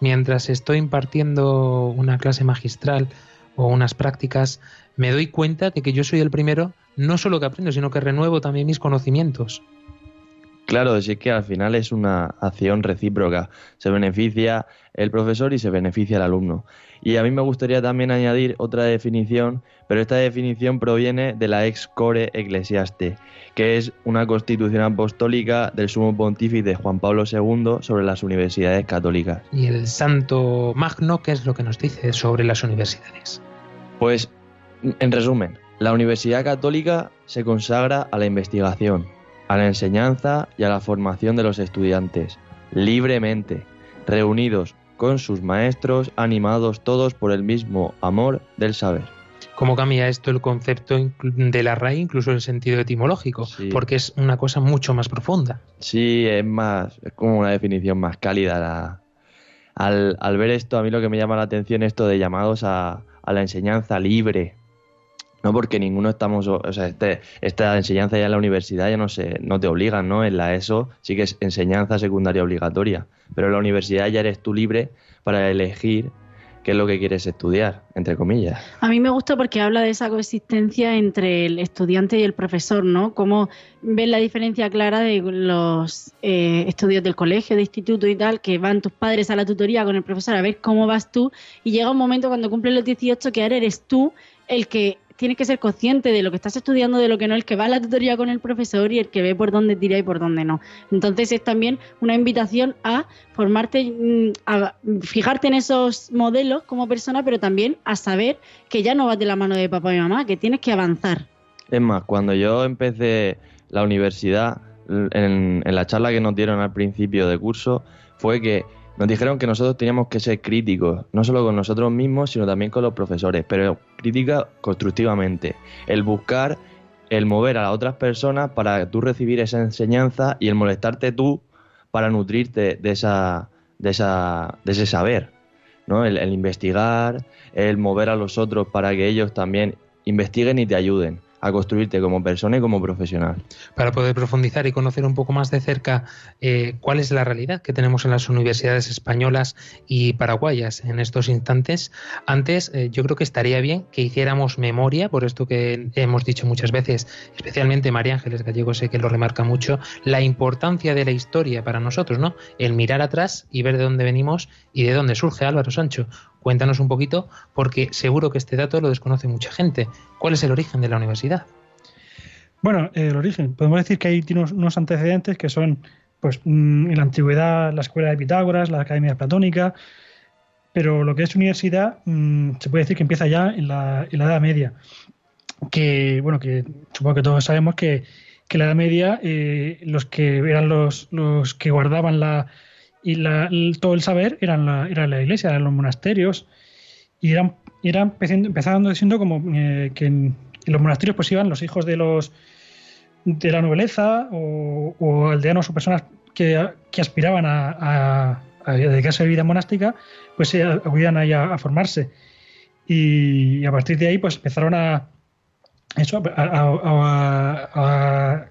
mientras estoy impartiendo una clase magistral o unas prácticas, me doy cuenta de que yo soy el primero, no solo que aprendo, sino que renuevo también mis conocimientos. Claro, si es que al final es una acción recíproca. Se beneficia el profesor y se beneficia el alumno. Y a mí me gustaría también añadir otra definición, pero esta definición proviene de la ex core ecclesiaste, que es una constitución apostólica del sumo pontífice Juan Pablo II sobre las universidades católicas. Y el santo magno, ¿qué es lo que nos dice sobre las universidades? Pues, en resumen, la Universidad Católica se consagra a la investigación, a la enseñanza y a la formación de los estudiantes, libremente, reunidos con sus maestros, animados todos por el mismo amor del saber. ¿Cómo cambia esto el concepto de la RAE, incluso el sentido etimológico? Porque es una cosa mucho más profunda. Sí, es más, es como una definición más cálida. la- al, al ver esto, a mí lo que me llama la atención es esto de llamados a, a la enseñanza libre. No porque ninguno estamos, o sea, este, esta enseñanza ya en la universidad ya no se, no te obligan, ¿no? En la ESO sí que es enseñanza secundaria obligatoria, pero en la universidad ya eres tú libre para elegir qué es lo que quieres estudiar, entre comillas. A mí me gusta porque habla de esa coexistencia entre el estudiante y el profesor, ¿no? Cómo ves la diferencia clara de los eh, estudios del colegio, de instituto y tal, que van tus padres a la tutoría con el profesor a ver cómo vas tú y llega un momento cuando cumples los 18 que ahora eres tú el que tienes que ser consciente de lo que estás estudiando, de lo que no, el que va a la tutoría con el profesor y el que ve por dónde tira y por dónde no. Entonces es también una invitación a formarte, mm, a fijarte en esos modelos como persona, pero también a saber que ya no vas de la mano de papá y mamá, que tienes que avanzar. Es más, cuando yo empecé la universidad, en, en la charla que nos dieron al principio de curso, fue que nos dijeron que nosotros teníamos que ser críticos, no solo con nosotros mismos, sino también con los profesores, pero crítica constructivamente. El buscar, el mover a las otras personas para tú recibir esa enseñanza y el molestarte tú para nutrirte de, esa, de, esa, de ese saber. ¿no? El, el investigar, el mover a los otros para que ellos también investiguen y te ayuden a construirte como persona y como profesional. para poder profundizar y conocer un poco más de cerca eh, cuál es la realidad que tenemos en las universidades españolas y paraguayas en estos instantes. Antes, eh, yo creo que estaría bien que hiciéramos memoria, por esto que hemos dicho muchas veces, especialmente María Ángeles Gallego, sé que lo remarca mucho, la importancia de la historia para nosotros, ¿no? El mirar atrás y ver de dónde venimos y de dónde surge Álvaro Sancho. Cuéntanos un poquito, porque seguro que este dato lo desconoce mucha gente. ¿Cuál es el origen de la universidad? Bueno, el origen. Podemos decir que ahí tiene unos, unos antecedentes que son, pues, mm, en la antigüedad la escuela de Pitágoras, la academia platónica, pero lo que es universidad mm, se puede decir que empieza ya en la, en la Edad Media. Que, bueno, que supongo que todos sabemos que, que en la Edad Media eh, los que eran los, los que guardaban la, y la, el- todo el saber eran la, era la iglesia, eran los monasterios, y eran, eran empezando, diciendo como eh, que en, los monasterios pues iban los hijos de los de la nobleza o, aldeanos o personas que, que aspiraban a, a- a dedicarse a vida monástica, pues se acudían ahí a, formarse. Y, a partir de ahí, pues empezaron a. Eso, a.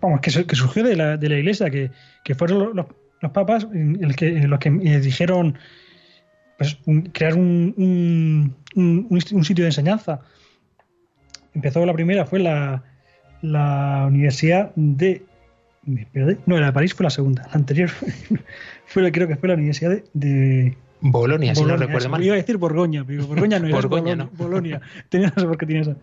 vamos, que surgió de la, de la iglesia, que, que fueron los, los- papas el que, los que eh, dijeron pues, un- crear un, un- sitio de enseñanza. Empezó la primera, fue la, la Universidad de. espérate, No, la de París fue la segunda. La anterior *laughs* fue, la- creo que fue la Universidad de. de Bolonia, si no Bolonia, recuerdo mal. Iba a decir Borgoña, pero Borgoña no era. Borgoña, Bolonia, no. Bolonia. Tenía, no sé por qué tenía esa.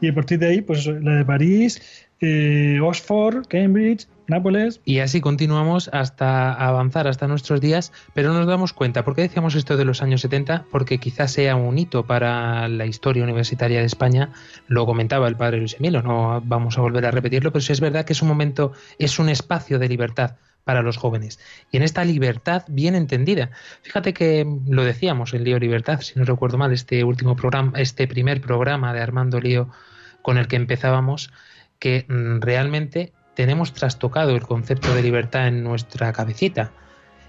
Y a partir de ahí, pues eso, la de París, eh, Oxford, Cambridge, Nápoles. Y así continuamos hasta avanzar hasta nuestros días, pero nos damos cuenta, ¿por qué decíamos esto de los años 70? Porque quizás sea un hito para la historia universitaria de España, lo comentaba el padre Luis Emilio, no vamos a volver a repetirlo, pero sí es verdad que es un momento, es un espacio de libertad para los jóvenes. Y en esta libertad bien entendida, fíjate que lo decíamos en Lío Libertad, si no recuerdo mal, este último programa, este primer programa de Armando Lío con el que empezábamos, que mm, realmente tenemos trastocado el concepto de libertad en nuestra cabecita.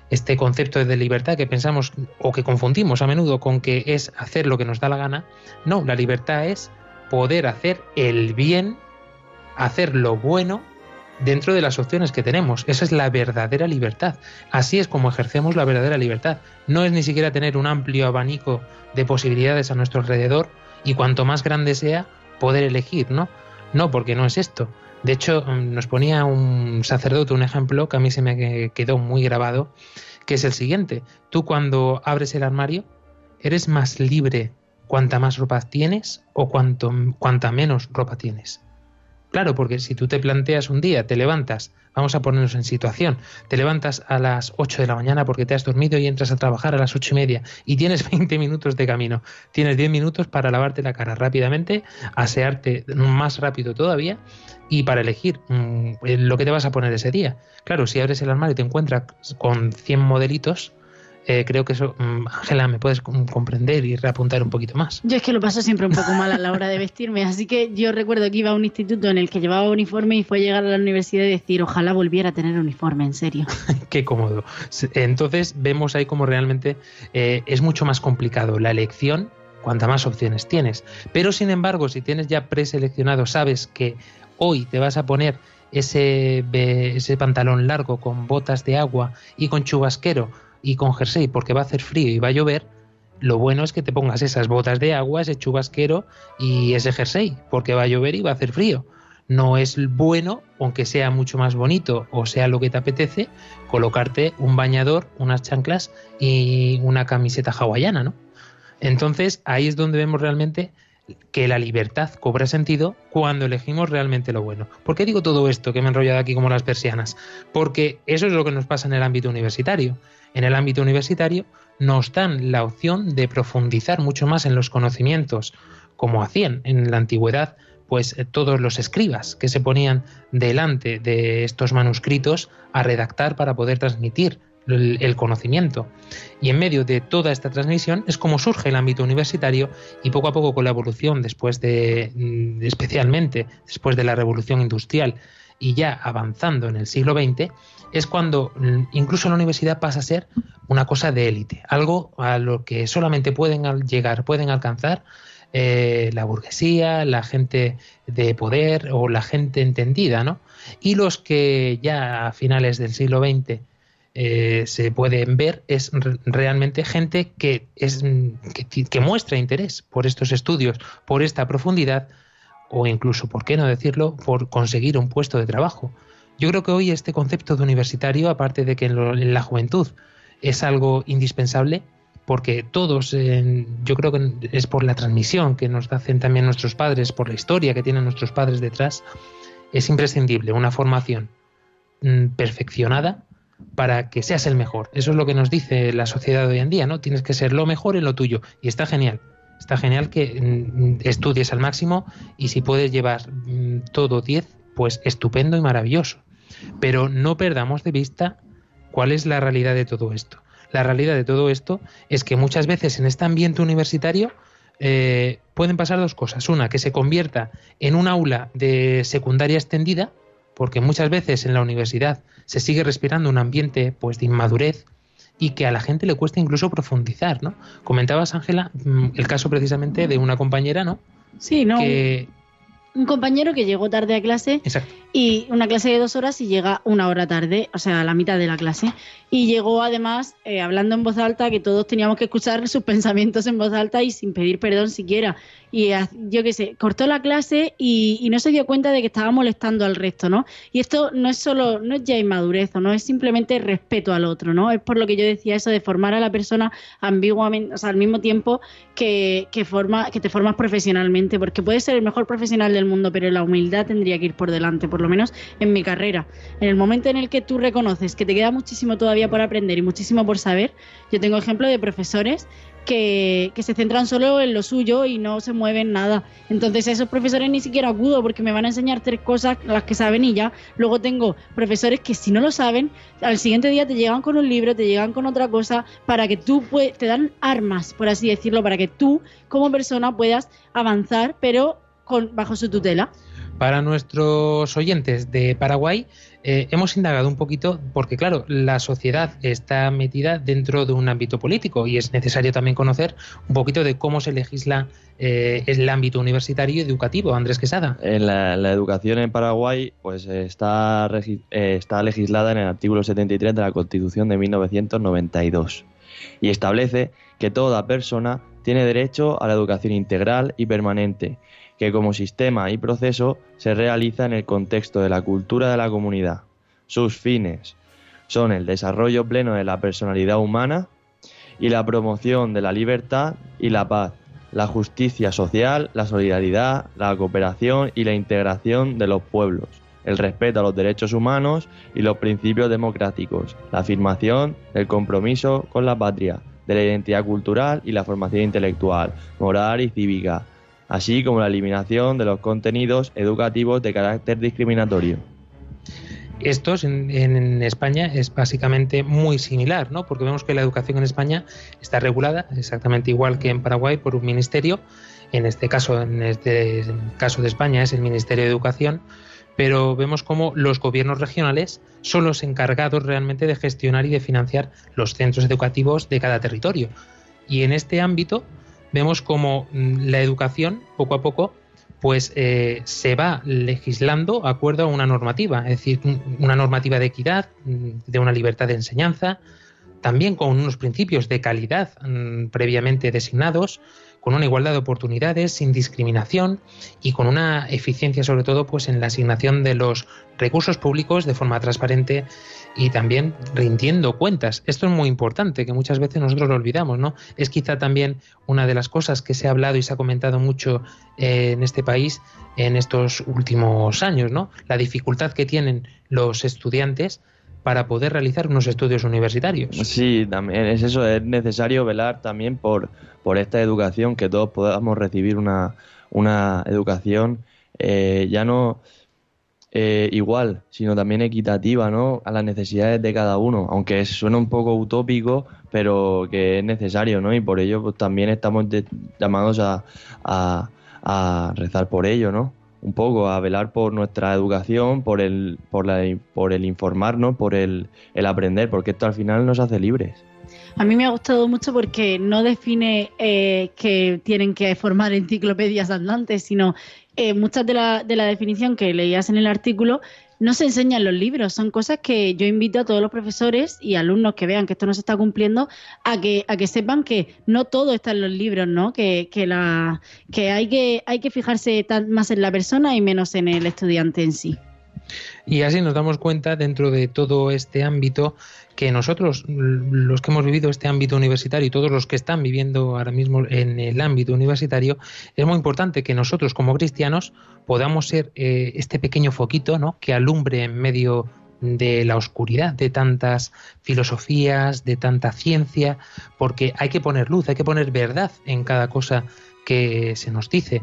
Este concepto de libertad que pensamos o que confundimos a menudo con que es hacer lo que nos da la gana. No, la libertad es poder hacer el bien, hacer lo bueno dentro de las opciones que tenemos. Esa es la verdadera libertad. Así es como ejercemos la verdadera libertad. No es ni siquiera tener un amplio abanico de posibilidades a nuestro alrededor y cuanto más grande sea, poder elegir, ¿no? No, porque no es esto. De hecho, mm, nos ponía un sacerdote un ejemplo que a mí se me que- quedó muy grabado, que es el siguiente. Tú cuando abres el armario, eres más libre cuanta más ropa tienes o cuanto, cuanta menos ropa tienes. Claro, porque si tú te planteas un día, te levantas, vamos a ponernos en situación, te levantas a las 8 de la mañana porque te has dormido y entras a trabajar a las ocho y media y tienes *laughs* 20 minutos de camino, tienes 10 minutos para lavarte la cara rápidamente, asearte más rápido todavía y para elegir mm, lo que te vas a poner ese día. Claro, si abres el armario y te encuentras con 100 modelitos, eh, creo que eso, mm, Ángela, me puedes com- comprender y reapuntar un poquito más. Yo es que lo paso siempre un poco mal a la hora de *laughs* vestirme, así que yo recuerdo que iba a un instituto en el que llevaba uniforme y fue llegar a la universidad y decir, ojalá volviera a tener uniforme, en serio. *laughs* Qué cómodo. Entonces vemos ahí como realmente eh, es mucho más complicado la elección cuanta más opciones tienes. Pero sin embargo, si tienes ya preseleccionado, sabes que hoy te vas a poner ese, ese pantalón largo con botas de agua y con chubasquero y con jersey porque va a hacer frío y va a llover, lo bueno es que te pongas esas botas de agua, ese chubasquero y ese jersey, porque va a llover y va a hacer frío. No es bueno, aunque sea mucho más bonito o sea lo que te apetece, colocarte un bañador, unas chanclas y una camiseta hawaiana, ¿no? Entonces ahí es donde vemos realmente que la libertad cobra sentido cuando elegimos realmente lo bueno. ¿Por qué digo todo esto que me he enrollado aquí como las persianas? Porque eso es lo que nos pasa en el ámbito universitario. En el ámbito universitario nos dan la opción de profundizar mucho más en los conocimientos, como hacían en la antigüedad, pues eh, todos los escribas que se ponían delante de estos manuscritos a redactar para poder transmitir el, conocimiento. Y en medio de toda esta transmisión es como surge el ámbito universitario y poco a poco con la evolución, después de, mm, especialmente después de la revolución industrial y ya avanzando en el siglo XX, es cuando mm, incluso la universidad pasa a ser una cosa de élite, algo a lo que solamente pueden llegar, pueden alcanzar eh, la burguesía, la gente de poder o la gente entendida, ¿no? Y los que ya a finales del siglo XX eh, se pueden ver es re- realmente gente que, es, que, muestra interés por estos estudios, por esta profundidad o incluso, ¿por qué no decirlo?, por conseguir un puesto de trabajo. Yo creo que hoy este concepto de universitario, aparte de que en, la juventud es algo indispensable, porque todos, yo creo que es por la transmisión que nos hacen también nuestros padres, por la historia que tienen nuestros padres detrás, es imprescindible una formación mm, perfeccionada para que seas el mejor. Eso es lo que nos dice la sociedad hoy en día, ¿no? Tienes que ser lo mejor en lo tuyo. Y está genial. Está genial que mm, estudies al máximo y si puedes llevar mm, todo 10, pues estupendo y maravilloso. Pero no perdamos de vista cuál es la realidad de todo esto. La realidad de todo esto es que muchas veces en este ambiente universitario eh, pueden pasar dos cosas. Una, que se convierta en un aula de secundaria extendida, porque muchas veces en la universidad se sigue respirando un ambiente pues de inmadurez y que a la gente le cuesta incluso profundizar, ¿no? Comentabas, Ángela, mm, el caso precisamente de una compañera, ¿no? Sí, no. Que... Un compañero que llegó tarde a clase Exacto. y una clase de dos horas y llega una hora tarde, o sea, a la mitad de la clase. Y llegó además eh, hablando en voz alta, que todos teníamos que escuchar sus *laughs* pensamientos en voz alta y sin pedir perdón siquiera. Y yo qué sé, cortó la clase y, no se dio cuenta de que estaba molestando al resto, ¿no? Y esto no es solo, no es ya inmadurez, no es simplemente respeto al otro, ¿no? Es por lo que yo decía eso de formar a la persona ambiguamente, o sea, al mismo tiempo que, que, forma, que te formas profesionalmente, porque puedes ser el mejor profesional del mundo, pero la humildad tendría que ir por delante, por lo menos en mi carrera. En el momento en el que tú reconoces que te queda muchísimo todavía por aprender y muchísimo por saber, yo tengo ejemplo de profesores que, que se centran solo en lo suyo y no se mueven nada. Entonces esos profesores ni siquiera acudo porque me van a enseñar tres cosas las que saben y ya. Luego tengo profesores que si no lo saben, al siguiente día te llegan con un libro, te llegan con otra cosa para que tú te dan armas, por así decirlo, para que tú como persona puedas avanzar, pero con, bajo su tutela. Para nuestros oyentes de Paraguay, eh, hemos indagado un poquito, porque claro, la sociedad está metida dentro de un ámbito político y es necesario también conocer un poquito de cómo se legisla eh, el ámbito universitario y educativo. Andrés Quesada. En la, educación en Paraguay pues está, eh, está legislada en el artículo 73 de la Constitución de 1992 y establece que toda persona tiene derecho a la educación integral y permanente, que como sistema y proceso se realiza en el contexto de la cultura de la comunidad. Sus fines son el desarrollo pleno de la personalidad humana y la promoción de la libertad y la paz, la justicia social, la solidaridad, la cooperación y la integración de los pueblos, el respeto a los derechos humanos y los principios democráticos, la afirmación del compromiso con la patria, de la identidad cultural y la formación intelectual, moral y cívica, así como la eliminación de los contenidos educativos de carácter discriminatorio. Estos en, en España es básicamente muy similar, ¿no? Porque vemos que la educación en España está regulada exactamente igual que en Paraguay por un ministerio. En este caso, en este caso de España es el Ministerio de Educación, pero vemos como los gobiernos regionales son los encargados realmente de gestionar y de financiar los centros educativos de cada territorio. Y en este ámbito vemos como mm, la educación poco a poco pues eh, se va legislando acuerdo a una normativa, es decir, un- una normativa de equidad, mm, de una libertad de enseñanza, también con unos principios de calidad mm, previamente designados, con una igualdad de oportunidades, sin discriminación y con una eficiencia sobre todo pues en la asignación de los recursos públicos de forma transparente y también rindiendo cuentas. Esto es muy importante, que muchas veces nosotros lo olvidamos, ¿no? Es quizá también una de las cosas que se ha hablado y se ha comentado mucho eh, en este país en estos últimos años, ¿no? La dificultad que tienen los estudiantes para poder realizar unos estudios universitarios. Sí, también es eso, es necesario velar también por, por esta educación, que todos podamos recibir una, una educación eh, ya no eh, igual, sino también equitativa, ¿no? A las necesidades de cada uno, aunque suena un poco utópico, pero que es necesario, ¿no? Y por ello pues, también estamos llamados a, a, a rezar por ello, ¿no? Un poco a velar por nuestra educación, por el, por la, por el informarnos, por el, el aprender, porque esto al final nos hace libres. A mí me ha gustado mucho porque no define eh, que tienen que formar enciclopedias andantes, sino eh, muchas de la, de la definición que leías en el artículo no se enseñan en los libros. Son cosas que yo invito a todos los profesores y alumnos que vean que esto no se está cumpliendo a que, a que sepan que no todo está en los libros, ¿no? Que, que, la, que, hay, que hay que fijarse tan- más en la persona y menos en el estudiante en sí. Y así nos damos cuenta dentro de todo este ámbito que nosotros, los que hemos vivido este ámbito universitario y todos los que están viviendo ahora mismo en el ámbito universitario, es muy importante que nosotros como cristianos podamos ser eh, este pequeño foquito que alumbre en medio de la oscuridad de tantas filosofías, de tanta ciencia, porque hay que poner luz, hay que poner verdad en cada cosa que se nos dice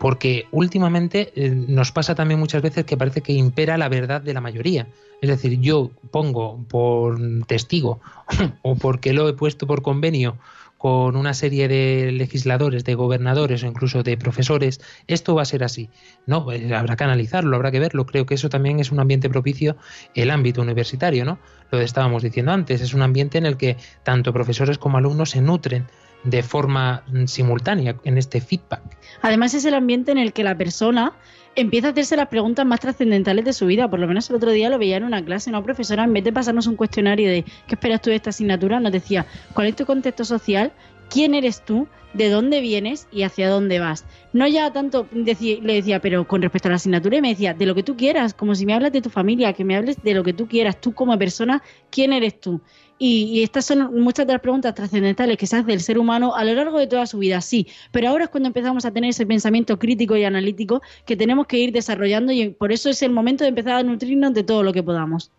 porque últimamente eh, nos pasa también muchas veces que parece que impera la verdad de la mayoría. Es decir, yo pongo por testigo *laughs* o porque lo he puesto por convenio con una serie de legisladores, de gobernadores o incluso de profesores, esto va a ser así. No, eh, habrá que analizarlo, habrá que verlo. Creo que eso también es un ambiente propicio, el ámbito universitario, ¿no? Lo estábamos diciendo antes, es un ambiente en el que tanto profesores como alumnos se nutren de forma mm, simultánea en este feedback. Además es el ambiente en el que la persona empieza a hacerse las preguntas más trascendentales de su vida. Por lo menos el otro día lo veía en una clase, una profesora, en vez de pasarnos un cuestionario de ¿qué esperas tú de esta asignatura? Nos decía, ¿cuál es tu contexto social? ¿Quién eres tú? ¿De dónde vienes? ¿Y hacia dónde vas? No ya tanto, le decía, pero con respecto a la asignatura, y me decía, de lo que tú quieras, como si me hablas de tu familia, que me hables de lo que tú quieras, tú como persona, ¿quién eres tú? Y, y estas son muchas de las preguntas trascendentales que se hace el ser humano a lo largo de toda su vida, sí. Pero ahora es cuando empezamos a tener ese pensamiento crítico y analítico que tenemos que ir desarrollando y por eso es el momento de empezar a nutrirnos de todo lo que podamos.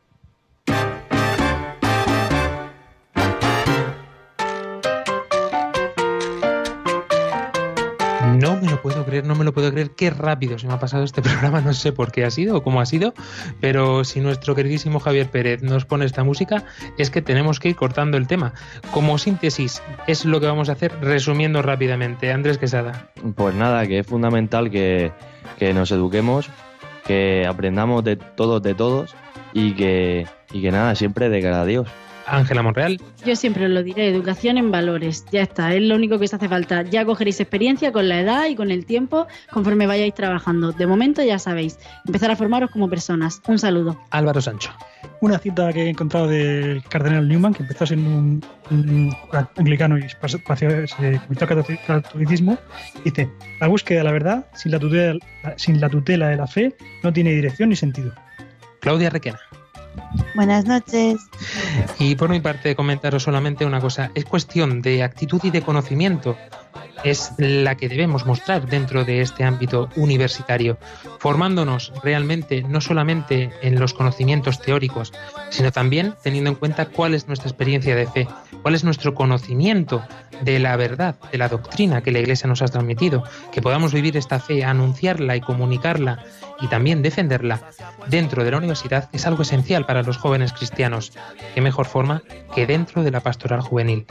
No me lo puedo creer. Qué rápido se me ha pasado este *laughs* programa. No sé por qué ha sido o cómo ha sido, pero si nuestro queridísimo Javier Pérez nos pone esta música, es que tenemos que ir cortando el tema. Como síntesis, es lo que vamos a hacer resumiendo rápidamente. Andrés Quesada. Pues nada, que es fundamental que, que nos eduquemos, que aprendamos de todos, de todos y que, y que nada, siempre de cara a Dios. Ángela Monreal. Yo siempre os lo diré, educación en valores. Ya está, es lo único que os hace falta. Ya cogeréis experiencia con la edad y con el tiempo conforme vayáis trabajando. De momento ya sabéis, empezar a formaros como personas. Un saludo. Álvaro Sancho. Una cita que he encontrado del cardenal Newman, que empezó siendo un, un anglicano y pasó- se convirtió al catolic- catolicismo, dice, la búsqueda de la verdad sin la, tutela, sin la tutela de la fe no tiene dirección ni sentido. Claudia Requena. Buenas noches. Y por mi parte, comentaros solamente una cosa. Es cuestión de actitud y de conocimiento. Es la que debemos mostrar dentro de este ámbito universitario, formándonos realmente no solamente en los conocimientos teóricos, sino también teniendo en cuenta cuál es nuestra experiencia de fe, cuál es nuestro conocimiento de la verdad, de la doctrina que la Iglesia nos ha transmitido, que podamos vivir esta fe, anunciarla y comunicarla y también defenderla dentro de la universidad es algo esencial para los jóvenes cristianos. ¿Qué mejor forma que dentro de la pastoral juvenil?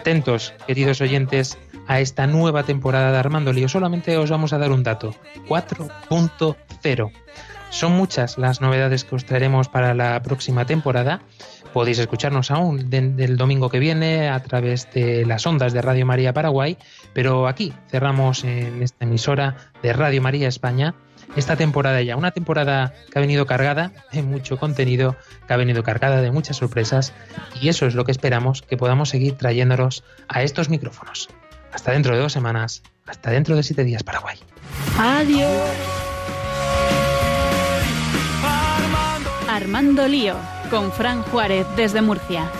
Atentos, queridos oyentes, a esta nueva temporada de Armando Lío. Solamente os vamos a dar un dato, 4.0. Son muchas las novedades que os traeremos para la próxima temporada. Podéis escucharnos aún del domingo que viene a través de las ondas de Radio María Paraguay, pero aquí cerramos en esta emisora de Radio María España esta temporada ya, una temporada que ha venido cargada de mucho contenido, que ha venido cargada de muchas sorpresas y eso es lo que esperamos que podamos seguir trayéndolos a estos micrófonos. Hasta dentro de dos semanas. Hasta dentro de siete días, Paraguay. Adiós. Armando Lío, con Fran Juárez desde Murcia.